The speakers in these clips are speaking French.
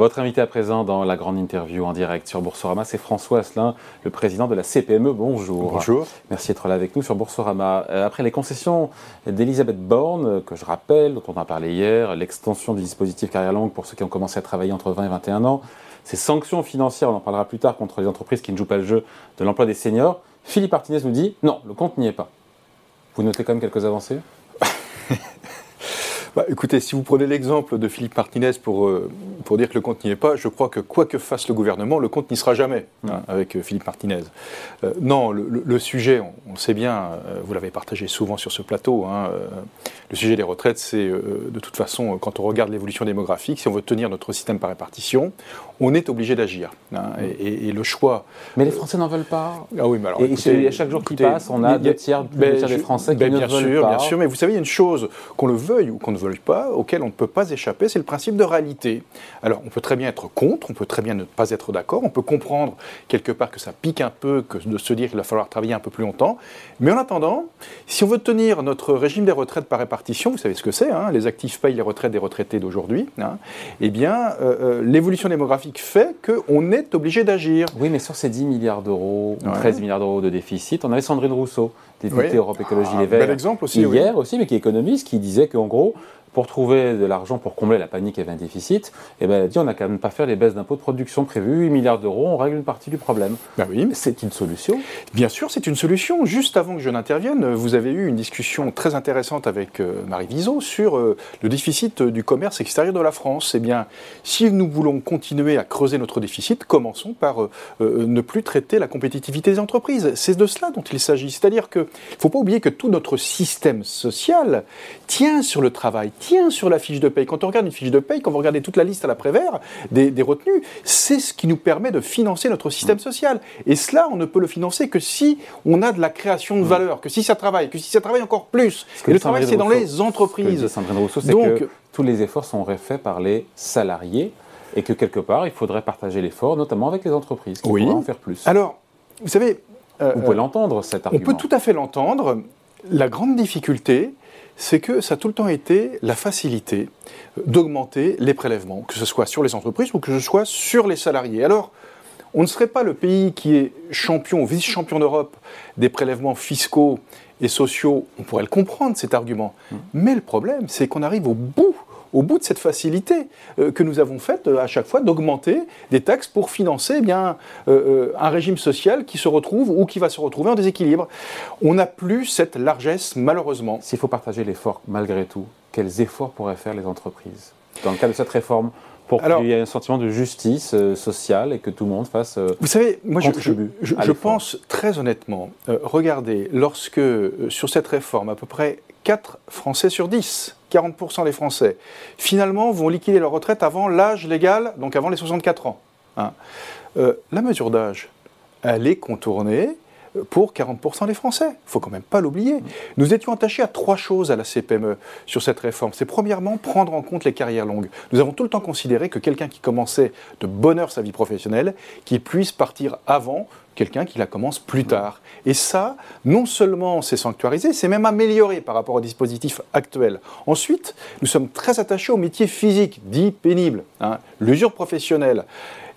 Votre invité à présent dans la grande interview en direct sur Boursorama, c'est François Asselin, le président de la CPME. Bonjour. Bonjour. Merci d'être là avec nous sur Boursorama. Euh, après les concessions d'Elisabeth Borne, que je rappelle, dont on a parlé hier, l'extension du dispositif carrière longue pour ceux qui ont commencé à travailler entre 20 et 21 ans, ces sanctions financières, on en parlera plus tard, contre les entreprises qui ne jouent pas le jeu de l'emploi des seniors, Philippe Martinez nous dit non, le compte n'y est pas. Vous notez quand même quelques avancées? Bah, écoutez, si vous prenez l'exemple de Philippe Martinez pour, euh, pour dire que le compte n'y est pas, je crois que quoi que fasse le gouvernement, le compte n'y sera jamais hein, avec euh, Philippe Martinez. Euh, non, le, sujet, on, sait bien, vous l'avez partagé souvent sur ce plateau, hein, le sujet des retraites, c'est de toute façon, quand on regarde l'évolution démographique, si on veut tenir notre système par répartition, on est obligé d'agir. Hein, et, le choix. Mais les Français n'en veulent pas. Ah oui, mais alors. Et à chaque jour qui passe, on a deux tiers, ben, des Français qui ben, ne veulent sûr, pas. Bien sûr, mais vous savez, il y a une chose, qu'on le veuille ou qu'on ne veuille pas, auquel on ne peut pas échapper, c'est le principe de réalité. Alors, on peut très bien être contre, on peut très bien ne pas être d'accord, on peut comprendre quelque part que ça pique un peu, que de se dire qu'il va falloir travailler un peu plus longtemps. Mais en attendant, si on veut tenir notre régime des retraites par répartition, vous savez ce que c'est, hein, les actifs payent les retraites des retraités d'aujourd'hui, hein, eh bien, euh, euh, l'évolution démographique fait qu'on est obligé d'agir. Oui, mais sur ces 10 milliards d'euros, 13 milliards d'euros de déficit, on avait Sandrine Rousseau, députée Europe Écologie Les Verts, exemple aussi, hier aussi, mais qui est économiste, qui disait qu'en gros, pour trouver de l'argent pour combler la panique et un déficit, eh ben, elle a dit on n'a quand même pas faire les baisses d'impôts de production prévues, 8 milliards d'euros, on règle une partie du problème. Ben oui. C'est une solution Bien sûr, c'est une solution. Juste avant que je n'intervienne, vous avez eu une discussion très intéressante avec euh, Marie Viseau sur euh, le déficit du commerce extérieur de la France. Eh bien, si nous voulons continuer à creuser notre déficit, commençons par euh, ne plus traiter la compétitivité des entreprises. C'est de cela dont il s'agit. C'est-à-dire qu'il ne faut pas oublier que tout notre système social tient sur le travail, tient sur la fiche de paye. Quand on regarde une fiche de paye, quand vous regardez toute la liste à la Prévert des, des retenues, c'est ce qui nous permet de financer notre système mm. social. Et cela, on ne peut le financer que si on a de la création de mm. valeur, que si ça travaille, que si ça travaille encore plus. Et le travail, c'est dans les entreprises. Ce que que tous les efforts sont faits par les salariés et que quelque part, il faudrait partager l'effort, notamment avec les entreprises, qui oui. pourraient en faire plus. Alors, vous savez... Euh, vous pouvez l'entendre, cet argument. On peut tout à fait l'entendre. La grande difficulté, c'est que ça a tout le temps été la facilité d'augmenter les prélèvements, que ce soit sur les entreprises ou que ce soit sur les salariés. Alors, on ne serait pas le pays qui est champion ou vice-champion d'Europe des prélèvements fiscaux et sociaux, on pourrait le comprendre cet argument. Mmh. Mais le problème, c'est qu'on arrive au bout au bout de cette facilité euh, que nous avons faite euh, à chaque fois d'augmenter des taxes pour financer eh bien, euh, un régime social qui se retrouve ou qui va se retrouver en déséquilibre. On n'a plus cette largesse, malheureusement. S'il faut partager l'effort malgré tout, quels efforts pourraient faire les entreprises dans le cadre de cette réforme pour qu'il y ait un sentiment de justice sociale et que tout le monde fasse. vous savez, moi je, je, pense très honnêtement, regardez, lorsque sur cette réforme, à peu près 4 Français sur 10 40% des Français, finalement, vont liquider leur retraite avant l'âge légal, donc avant les 64 ans. Hein. Euh, la mesure d'âge, elle est contournée pour 40% des Français. Il faut quand même pas l'oublier. Nous étions attachés à trois choses à la CPME sur cette réforme. C'est premièrement prendre en compte les carrières longues. Nous avons tout le temps considéré que quelqu'un qui commençait de bonne heure sa vie professionnelle, qu'il puisse partir avant quelqu'un qui la commence plus tard. Et ça, non seulement c'est sanctuarisé, c'est même amélioré par rapport au dispositif actuel. Ensuite, nous sommes très attachés aux métiers physiques, dits pénibles, hein, l'usure professionnelle.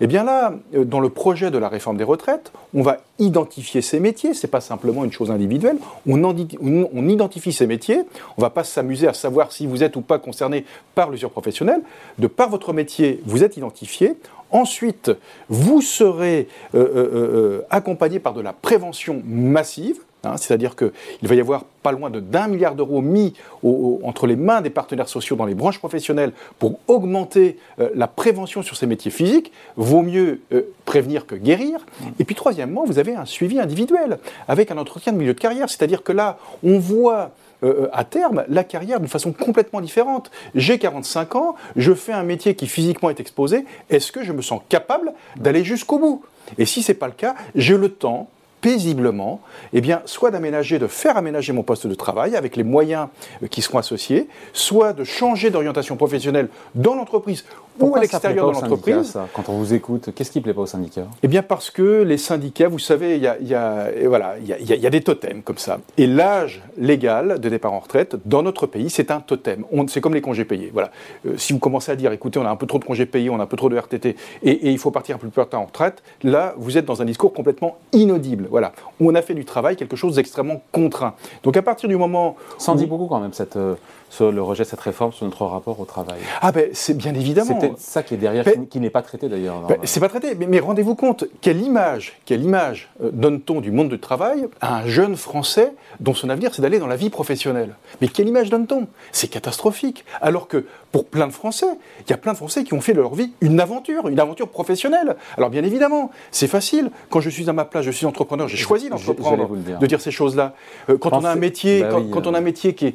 Et eh bien là, euh, dans le projet de la réforme des retraites, on va identifier ces métiers, ce n'est pas simplement une chose individuelle, on, on identifie ces métiers, on ne va pas s'amuser à savoir si vous êtes ou pas concerné par l'usure professionnelle, de par votre métier, vous êtes identifié, Ensuite, vous serez euh, euh, euh, accompagné par de la prévention massive. Hein, c'est-à-dire qu'il va y avoir pas loin de d'un milliard d'euros mis entre les mains des partenaires sociaux dans les branches professionnelles pour augmenter la prévention sur ces métiers physiques. Vaut mieux prévenir que guérir. Mmh. Et puis troisièmement, vous avez un suivi individuel avec un entretien de milieu de carrière. C'est-à-dire que là, on voit euh, à terme la carrière d'une façon complètement différente. J'ai 45 ans, je fais un métier qui physiquement est exposé, est-ce que je me sens capable d'aller jusqu'au bout? Et si ce n'est pas le cas, j'ai le temps paisiblement, eh soit d'aménager, de faire aménager mon poste de travail avec les moyens euh, qui seront associés, soit de changer d'orientation professionnelle dans l'entreprise ou à l'extérieur de l'entreprise. Quand on vous écoute, qu'est-ce qui ne plaît pas aux syndicats? Eh bien parce que les syndicats, vous savez, il y a, voilà, y, y a, des totems comme ça. Et l'âge légal de départ en retraite, dans notre pays, c'est un totem. C'est comme les congés payés. Voilà. Euh, si vous commencez à dire, écoutez, on a un peu trop de congés payés, on a un peu trop de RTT, et, il faut partir un peu plus tard en retraite, là, vous êtes dans un discours complètement inaudible. Voilà. On a fait du travail quelque chose d'extrêmement contraint. Donc à partir du moment... Ça en dit beaucoup quand même, cette... Euh, le rejet de cette réforme sur notre rapport au travail. Ah ben c'est bien évidemment. C'est ça qui est derrière, qui, n'est pas traité d'ailleurs. Ben, c'est pas traité, mais, rendez-vous compte, quelle image, quelle image euh, donne-t-on du monde du travail à un jeune Français dont son avenir c'est d'aller dans la vie professionnelle? Mais quelle image donne-t-on? C'est catastrophique. Alors que pour plein de Français, il y a plein de Français qui ont fait de leur vie une aventure, une aventure professionnelle. Alors bien évidemment, c'est facile. Quand je suis à ma place, je suis entrepreneur, j'ai choisi d'entreprendre, de dire ces choses-là. Euh, quand on a un métier, bah quand, on a un métier qui est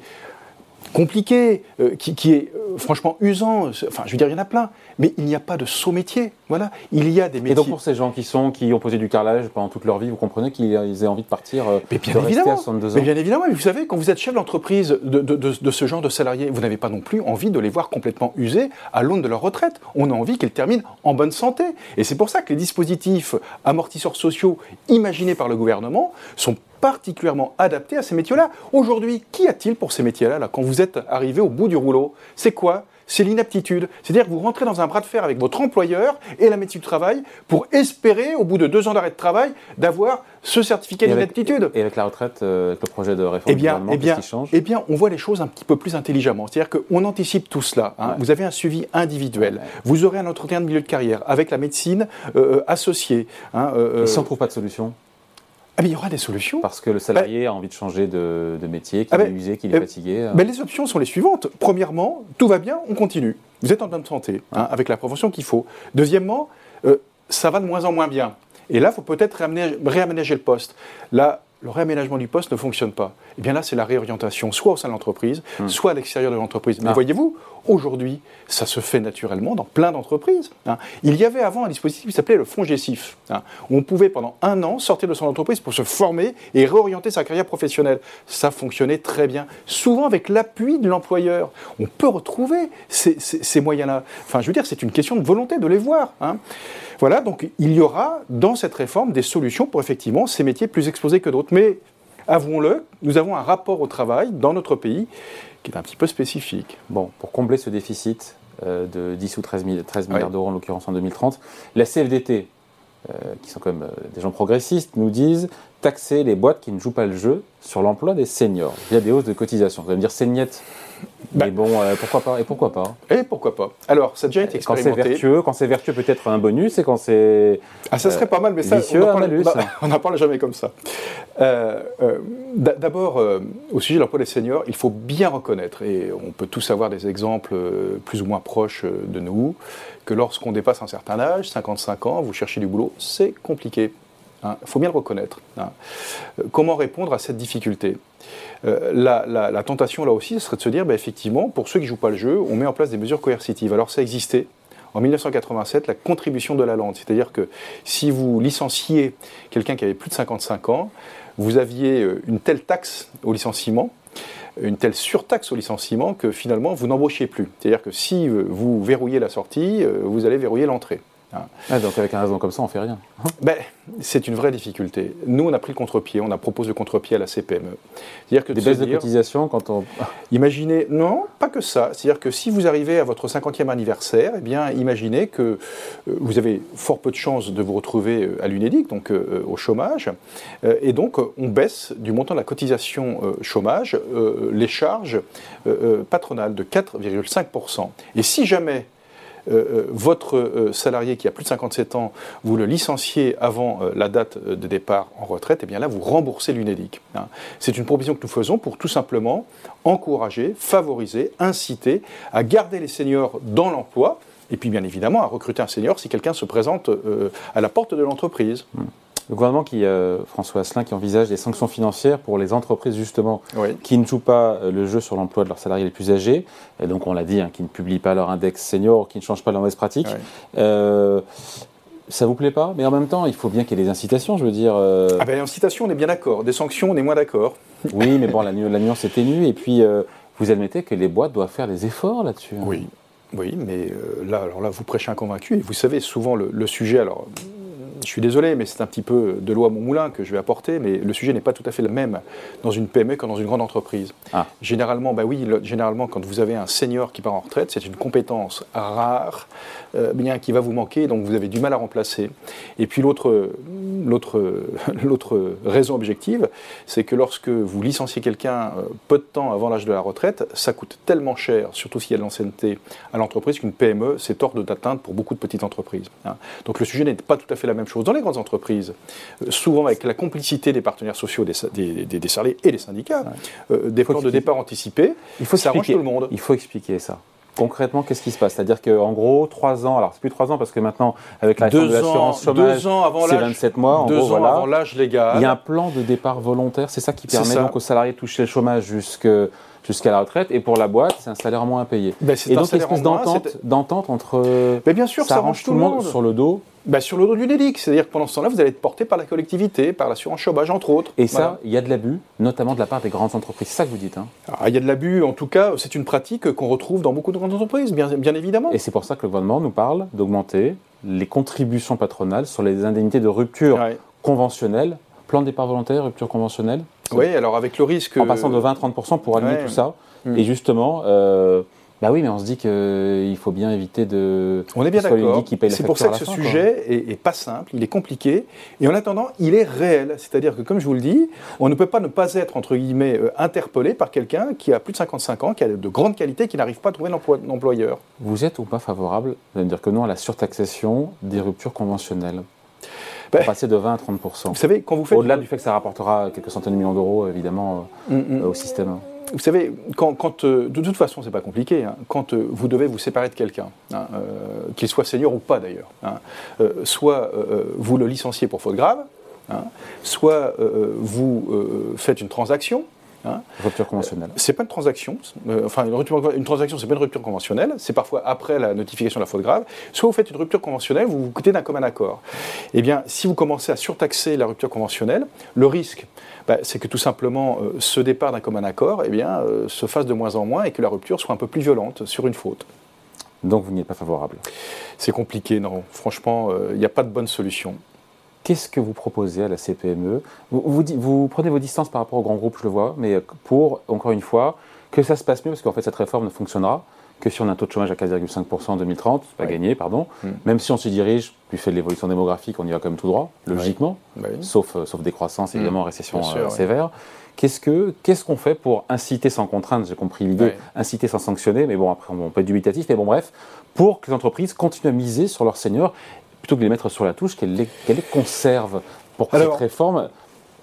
compliqué, euh, qui, est euh, franchement usant. Enfin, je veux dire, il y en a plein. Mais il n'y a pas de saut métier. Voilà. Il y a des métiers. Et donc, pour ces gens qui sont, qui ont posé du carrelage pendant toute leur vie, vous comprenez qu'ils aient envie de partir euh, mais bien évidemment. à 62 ans Mais bien évidemment. Mais vous savez, quand vous êtes chef d'entreprise de, de, ce genre de salariés, vous n'avez pas non plus envie de les voir complètement usés à l'aune de leur retraite. On a envie qu'ils terminent en bonne santé. Et c'est pour ça que les dispositifs amortisseurs sociaux imaginés par le gouvernement sont particulièrement adapté à ces métiers-là. Aujourd'hui, qu'y a-t-il pour ces métiers-là là, quand vous êtes arrivé au bout du rouleau? C'est quoi? C'est l'inaptitude. C'est-à-dire que vous rentrez dans un bras de fer avec votre employeur et la médecine du travail pour espérer, au bout de deux ans d'arrêt de travail, d'avoir ce certificat d'inaptitude. Et avec la retraite, euh, avec le projet de réforme eh bien, eh bien, qui change? Eh bien, on voit les choses un petit peu plus intelligemment. C'est-à-dire qu'on anticipe tout cela. Hein. Vous avez un suivi individuel. Vous aurez un entretien de milieu de carrière avec la médecine euh, euh, associée. Hein, et si on ne trouve pas de solution ah, il y aura des solutions. Parce que le salarié bah, a envie de changer de, métier, qu'il ah, est usé, qu'il est fatigué. Euh. les options sont les suivantes. Premièrement, tout va bien, on continue. Vous êtes en bonne santé, hein, avec la prévention qu'il faut. Deuxièmement, euh, ça va de moins en moins bien. Et là, il faut peut-être réaménager le poste. Là, le réaménagement du poste ne fonctionne pas. Et eh bien là, c'est la réorientation, soit au sein de l'entreprise, hmm. soit à l'extérieur de l'entreprise. Mais ah. voyez-vous, aujourd'hui, ça se fait naturellement dans plein d'entreprises. Hein. Il y avait avant un dispositif qui s'appelait le fonds Gessif, hein, où on pouvait pendant un an sortir de son entreprise pour se former et réorienter sa carrière professionnelle. Ça fonctionnait très bien, souvent avec l'appui de l'employeur. On peut retrouver ces, moyens-là. Enfin, je veux dire, c'est une question de volonté de les voir. Hein. Voilà, donc il y aura dans cette réforme des solutions pour effectivement ces métiers plus exposés que d'autres. Mais avouons-le, nous avons un rapport au travail dans notre pays qui est un petit peu spécifique. Bon, pour combler ce déficit euh, de 10 ou 13, milliards d'euros en l'occurrence en 2030, la CFDT, euh, qui sont quand même euh, des gens progressistes, nous disent taxer les boîtes qui ne jouent pas le jeu sur l'emploi des seniors via des hausses de cotisation. Vous allez me dire, saignette mais bah. bon, euh, pourquoi pas Et pourquoi pas Et pourquoi pas Alors, ça a déjà été expérimenté. Quand c'est vertueux, quand c'est vertueux peut-être un bonus, et quand c'est ah, ça serait pas mal, mais ça, on n'en parle, jamais comme ça. Euh, euh, d'abord, au sujet de l'emploi des seniors, il faut bien reconnaître, et on peut tous avoir des exemples plus ou moins proches de nous, que lorsqu'on dépasse un certain âge, 55 ans, vous cherchez du boulot, c'est compliqué. Il hein. faut bien le reconnaître. Hein. Comment répondre à cette difficulté? Euh, la, tentation là aussi, ce serait de se dire, bah, effectivement, pour ceux qui ne jouent pas le jeu, on met en place des mesures coercitives. Alors ça existait. En 1987, la contribution de la lande, c'est-à-dire que si vous licenciez quelqu'un qui avait plus de 55 ans, vous aviez euh, une telle taxe au licenciement, une telle surtaxe au licenciement que finalement vous n'embauchiez plus. C'est-à-dire que si euh, vous verrouillez la sortie, vous allez verrouiller l'entrée. Ah, donc avec un raison comme ça, on fait rien. ben, c'est une vraie difficulté. Nous, on a pris le contre-pied, on a proposé le contre-pied à la CPME. C'est-à-dire que des baisses de cotisation quand on. Imaginez, non, pas que ça. C'est-à-dire que si vous arrivez à votre 50e anniversaire, eh bien, imaginez que euh, vous avez fort peu de chances de vous retrouver euh, à l'UNEDIC, donc euh, au chômage, et donc on baisse du montant de la cotisation chômage les charges patronales de 4,5%. Et si jamais euh, euh, votre euh, salarié qui a plus de 57 ans, vous le licenciez avant la date de départ en retraite, et eh bien là, vous remboursez l'UNEDIC. Hein. C'est une proposition que nous faisons pour tout simplement encourager, favoriser, inciter à garder les seniors dans l'emploi, et puis bien évidemment à recruter un senior si quelqu'un se présente à la porte de l'entreprise. Mmh le gouvernement qui, euh, François Asselin, qui envisage des sanctions financières pour les entreprises justement qui ne jouent pas euh, le jeu sur l'emploi de leurs salariés les plus âgés, et donc on l'a dit, hein, qui ne publient pas leur index senior, qui ne changent pas leur mauvaise pratique. Euh, ça vous plaît pas? Mais en même temps, il faut bien qu'il y ait des incitations, je veux dire. Ah ben, incitations, on est bien d'accord. Des sanctions, on est moins d'accord. oui, mais bon, la, nuance est ténue. Et puis, vous admettez que les boîtes doivent faire des efforts là-dessus. Hein. Oui. Oui, mais là, alors là, vous prêchez un convaincu. Et vous savez, souvent, le, le sujet, alors je suis désolé, mais c'est un petit peu de l'eau à mon moulin que je vais apporter, mais le sujet n'est pas tout à fait le même dans une PME que dans une grande entreprise. Ah. Généralement, bah oui, généralement, quand vous avez un senior qui part en retraite, c'est une compétence rare, euh, bien qui va vous manquer, donc vous avez du mal à remplacer. Et puis l'autre, l'autre, l'autre raison objective, c'est que lorsque vous licenciez quelqu'un euh, peu de temps avant l'âge de la retraite, ça coûte tellement cher, surtout s'il y a de l'ancienneté à l'entreprise, qu'une PME, c'est hors d'atteinte pour beaucoup de petites entreprises. Hein. Donc le sujet n'est pas tout à fait la même chose. Dans les grandes entreprises, euh, souvent avec la complicité des partenaires sociaux, des, des, salariés et des syndicats, euh, des plans de départ anticipés, il faut ça arrange tout le monde. Il faut expliquer ça. Concrètement, qu'est-ce qui se passe? C'est-à-dire qu'en gros, trois ans, alors c'est plus trois ans parce que maintenant, avec la réforme de l'assurance chômage, c'est 27 mois. En deux gros, ans avant l'âge légal. Il y a un plan de départ volontaire, c'est ça qui permet donc aux salariés de toucher le chômage jusqu'à la retraite. Et pour la boîte, c'est un salaire moins à payer. Ben, et donc, une espèce d'entente entre. Mais bien sûr, ça, arrange tout le monde sur le dos bah, sur le dos du NEDIC. C'est-à-dire que pendant ce temps-là, vous allez être porté par la collectivité, par l'assurance chômage, entre autres. Et ça, il y a de l'abus, notamment de la part des grandes entreprises. C'est ça que vous dites. Hein ah, il y a de l'abus, en tout cas, c'est une pratique qu'on retrouve dans beaucoup de grandes entreprises, bien, bien évidemment. Et c'est pour ça que le gouvernement nous parle d'augmenter les contributions patronales sur les indemnités de rupture conventionnelle, plan de départ volontaire, rupture conventionnelle. Oui, alors avec le risque. En passant de 20 à 30% pour aligner tout ça. Mm. Et justement, euh, bah oui, mais on se dit qu'il faut bien éviter de. On est bien d'accord. C'est pour ça que ce sujet est, pas simple, il est compliqué, et en attendant, il est réel. C'est-à-dire que, comme je vous le dis, on ne peut pas ne pas être entre guillemets euh, interpellé par quelqu'un qui a plus de 55 ans, qui a de grandes qualités, qui n'arrive pas à trouver un employeur. Vous êtes ou pas favorable, vous allez me dire que non, à la surtaxation des ruptures conventionnelles? Ben, passer de 20 à 30 Vous savez, quand vous faites. Au-delà du fait que ça rapportera quelques centaines de millions d'euros, évidemment, mm, mm. au système vous savez, quand, euh, de toute façon, c'est pas compliqué. Hein, quand euh, vous devez vous séparer de quelqu'un, hein, euh, qu'il soit senior ou pas d'ailleurs, hein, soit vous le licenciez pour faute grave, soit vous faites une transaction. Rupture conventionnelle. c'est pas une transaction. enfin, une, rupture, une transaction, c'est pas une rupture conventionnelle. C'est parfois après la notification de la faute grave. Soit vous faites une rupture conventionnelle, vous vous coûtez d'un commun accord. Eh bien, si vous commencez à surtaxer la rupture conventionnelle, le risque, bah, c'est que tout simplement euh, ce départ d'un commun accord eh bien, euh, se fasse de moins en moins et que la rupture soit un peu plus violente sur une faute. Donc vous n'y êtes pas favorable C'est compliqué, non. Franchement, euh, il n'y a pas de bonne solution. Qu'est-ce que vous proposez à la CPME vous, vous, prenez vos distances par rapport au grand groupe, je le vois, mais pour, encore une fois, que ça se passe mieux, parce qu'en fait cette réforme ne fonctionnera que si on a un taux de chômage à 4,5% en 2030, pas gagné, pardon, mm. même si on se dirige, du fait de l'évolution démographique, on y va quand même tout droit, logiquement, Sauf, euh, sauf décroissance, évidemment, mm. récession euh, sévère. Qu'est-ce qu'on ce qu'on fait pour inciter sans contrainte, j'ai compris l'idée, inciter sans sanctionner, mais bon, après on peut être dubitatif, mais bon, bref, pour que les entreprises continuent à miser sur leurs seniors, plutôt que de les mettre sur la touche, qu'elles les, les, conservent pour que cette réforme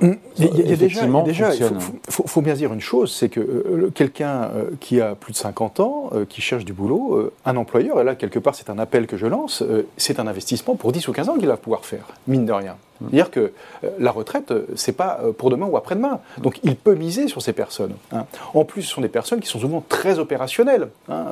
il y a, déjà, il faut, bien dire une chose, c'est que euh, quelqu'un euh, qui a plus de 50 ans, euh, qui cherche du boulot, un employeur, et là quelque part c'est un appel que je lance, c'est un investissement pour 10 ou 15 ans qu'il va pouvoir faire, mine de rien. Mm. C'est-à-dire que la retraite, c'est pas pour demain ou après-demain. Donc il peut miser sur ces personnes. Hein. En plus, ce sont des personnes qui sont souvent très opérationnelles, hein,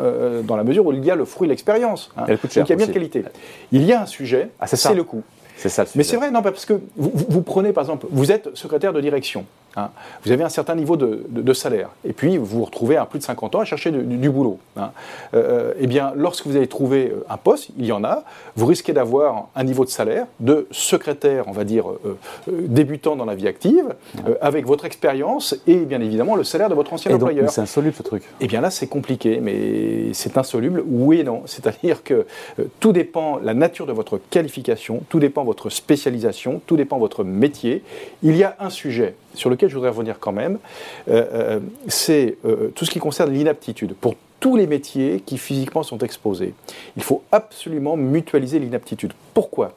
dans la mesure où il y a le fruit de l'expérience. Hein. Donc il y a bien de qualité. Il y a un sujet, ah, c'est le coût. C'est ça. Mais c'est vrai, non, parce que vous, prenez par exemple, vous êtes secrétaire de direction. Hein. Vous avez un certain niveau de, salaire. Et puis, vous vous retrouvez à plus de 50 ans à chercher du, boulot. Hein. Euh, eh bien, lorsque vous avez trouvé euh, un poste, il y en a, vous risquez d'avoir un niveau de salaire de secrétaire, on va dire, euh, débutant dans la vie active, avec votre expérience et bien évidemment le salaire de votre ancien employeur. C'est insoluble ce truc. Eh bien là, c'est compliqué, mais c'est insoluble, oui et non. C'est-à-dire que tout dépend la nature de votre qualification, tout dépend votre spécialisation, tout dépend votre métier. Il y a un sujet sur lequel je voudrais revenir quand même, euh, euh, c'est euh, tout ce qui concerne l'inaptitude. Pour tous les métiers qui physiquement sont exposés, il faut absolument mutualiser l'inaptitude. Pourquoi?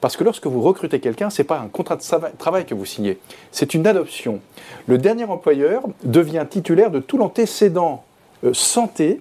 Parce que lorsque vous recrutez quelqu'un, ce n'est pas un contrat de travail que vous signez, c'est une adoption. Le dernier employeur devient titulaire de tout l'antécédent santé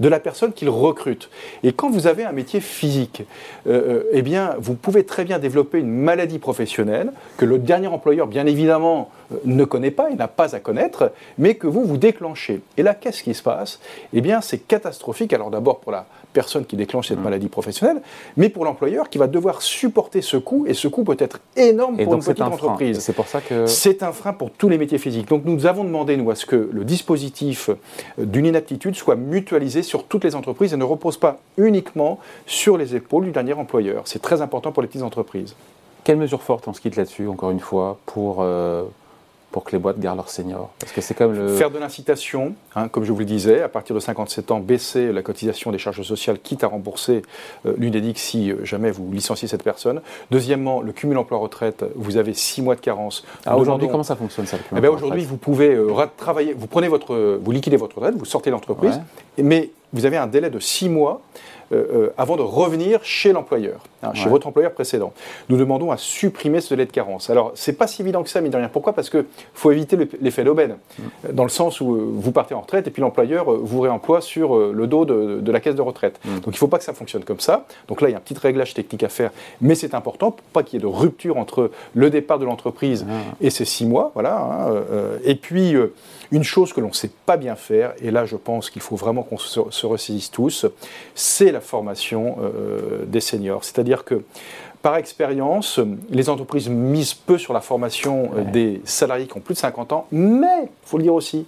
de la personne qu'il recrute. Et quand vous avez un métier physique, euh, euh, eh bien, vous pouvez très bien développer une maladie professionnelle que le dernier employeur, bien évidemment, euh, ne connaît pas, il n'a pas à connaître, mais que vous vous déclenchez. Et là, qu'est-ce qui se passe? Eh bien, c'est catastrophique. Alors d'abord pour la personne qui déclenche cette mmh. maladie professionnelle, mais pour l'employeur qui va devoir supporter ce coût, et ce coût peut être énorme pour une petite entreprise. C'est pour ça que... C'est un frein pour tous les métiers physiques. Donc nous avons demandé, nous, à ce que le dispositif d'une inaptitude soit mutualisé sur toutes les entreprises et ne repose pas uniquement sur les épaules du dernier employeur. C'est très important pour les petites entreprises. Quelles mesures fortes, on se quitte là-dessus, encore une fois, pour euh, pour que les boîtes gardent leurs seniors Parce que c'est comme le... Faire de l'incitation, hein, comme je vous le disais, à partir de 57 ans, baisser la cotisation des charges sociales, quitte à rembourser euh, l'UNEDIC si euh, jamais vous licenciez cette personne. Deuxièmement, le cumul emploi-retraite, vous avez 6 mois de carence. Ah, aujourd'hui, comment ça fonctionne ça eh ben, Aujourd'hui, vous pouvez euh, travailler, vous prenez votre, vous liquidez votre retraite, vous sortez l'entreprise, mais vous avez un délai de 6 mois euh, euh, avant de revenir chez l'employeur, hein, chez votre employeur précédent. Nous demandons à supprimer ce délai de carence. Alors, c'est pas si évident que ça, mais de rien. Pourquoi? Parce qu'il faut éviter l'effet d'aubaine, mm. dans le sens où euh, vous partez en retraite et puis l'employeur vous réemploie sur le dos de, la caisse de retraite. Mm. Donc, il ne faut pas que ça fonctionne comme ça. Donc là, il y a un petit réglage technique à faire, mais c'est important pour pas qu'il y ait de rupture entre le départ de l'entreprise ah. et ces six mois. Voilà. Hein, et puis, une chose que l'on ne sait pas bien faire, et là, je pense qu'il faut vraiment qu'on se, se ressaisisse tous, c'est la formation euh, des seniors. C'est-à-dire que par expérience, les entreprises misent peu sur la formation euh, des salariés qui ont plus de 50 ans, mais, il faut le dire aussi,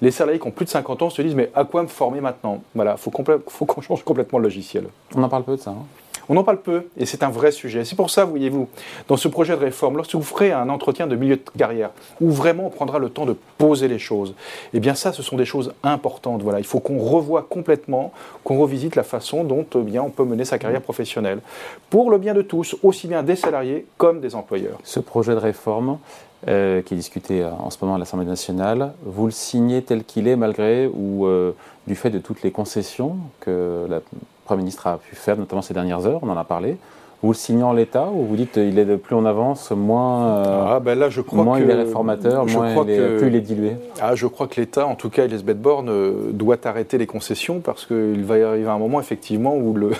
les salariés qui ont plus de 50 ans se disent mais à quoi me former maintenant? Voilà, il faut, qu'on change complètement le logiciel. On en parle peu de ça. Hein on en parle peu et c'est un vrai sujet. C'est pour ça, voyez-vous, dans ce projet de réforme, lorsque vous ferez un entretien de milieu de carrière où vraiment on prendra le temps de poser les choses, eh bien ça, ce sont des choses importantes. Voilà, il faut qu'on revoie complètement, qu'on revisite la façon dont eh on peut mener sa carrière professionnelle pour le bien de tous, aussi bien des salariés comme des employeurs. Ce projet de réforme, euh, qui est discuté euh, en ce moment à l'Assemblée nationale, vous le signez tel qu'il est malgré ou euh, du fait de toutes les concessions que la Premier ministre a pu faire, notamment ces dernières heures, on en a parlé. Vous le signez en l'état ou vous dites il est de plus on avance, moins, euh, ah, ben là, je crois moins que, il est réformateur, moins il est, plus il est dilué ah, Je crois que l'État, en tout cas Elisabeth Borne, euh, doit arrêter les concessions parce qu'il va y arriver un moment effectivement où, le,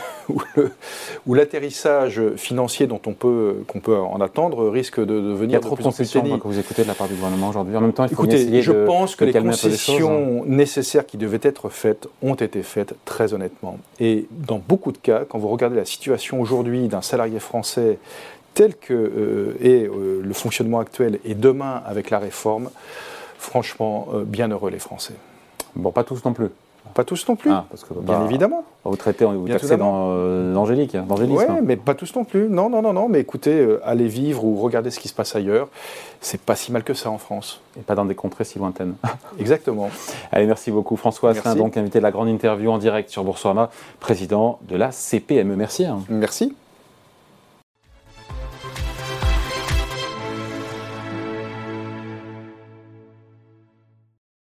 où, l'atterrissage financier dont on peut, qu'on peut en attendre risque de, devenir Il y a trop de, concessions que vous écoutez de la part du gouvernement aujourd'hui. En même temps, il faut Écoutez, essayer je pense que les concessions nécessaires qui devaient être faites ont été faites très honnêtement. Et dans beaucoup de cas, quand vous regardez la situation aujourd'hui d'un salariés français tel que euh, est euh, le fonctionnement actuel et demain avec la réforme, franchement, euh, bien heureux les Français. Bon, pas tous non plus. Pas tous non plus, ah, parce que, bien évidemment. Vous traitez, vous taxez dans l'angélique, Oui, mais pas tous non plus. Non, non, non, non. Mais écoutez, allez vivre ou regardez ce qui se passe ailleurs. C'est pas si mal que ça en France. Et pas dans des contrées si lointaines. Exactement. Allez, merci beaucoup. François Asselin, donc invité de la grande interview en direct sur Boursorama, président de la CPME. Merci. Hein. Merci.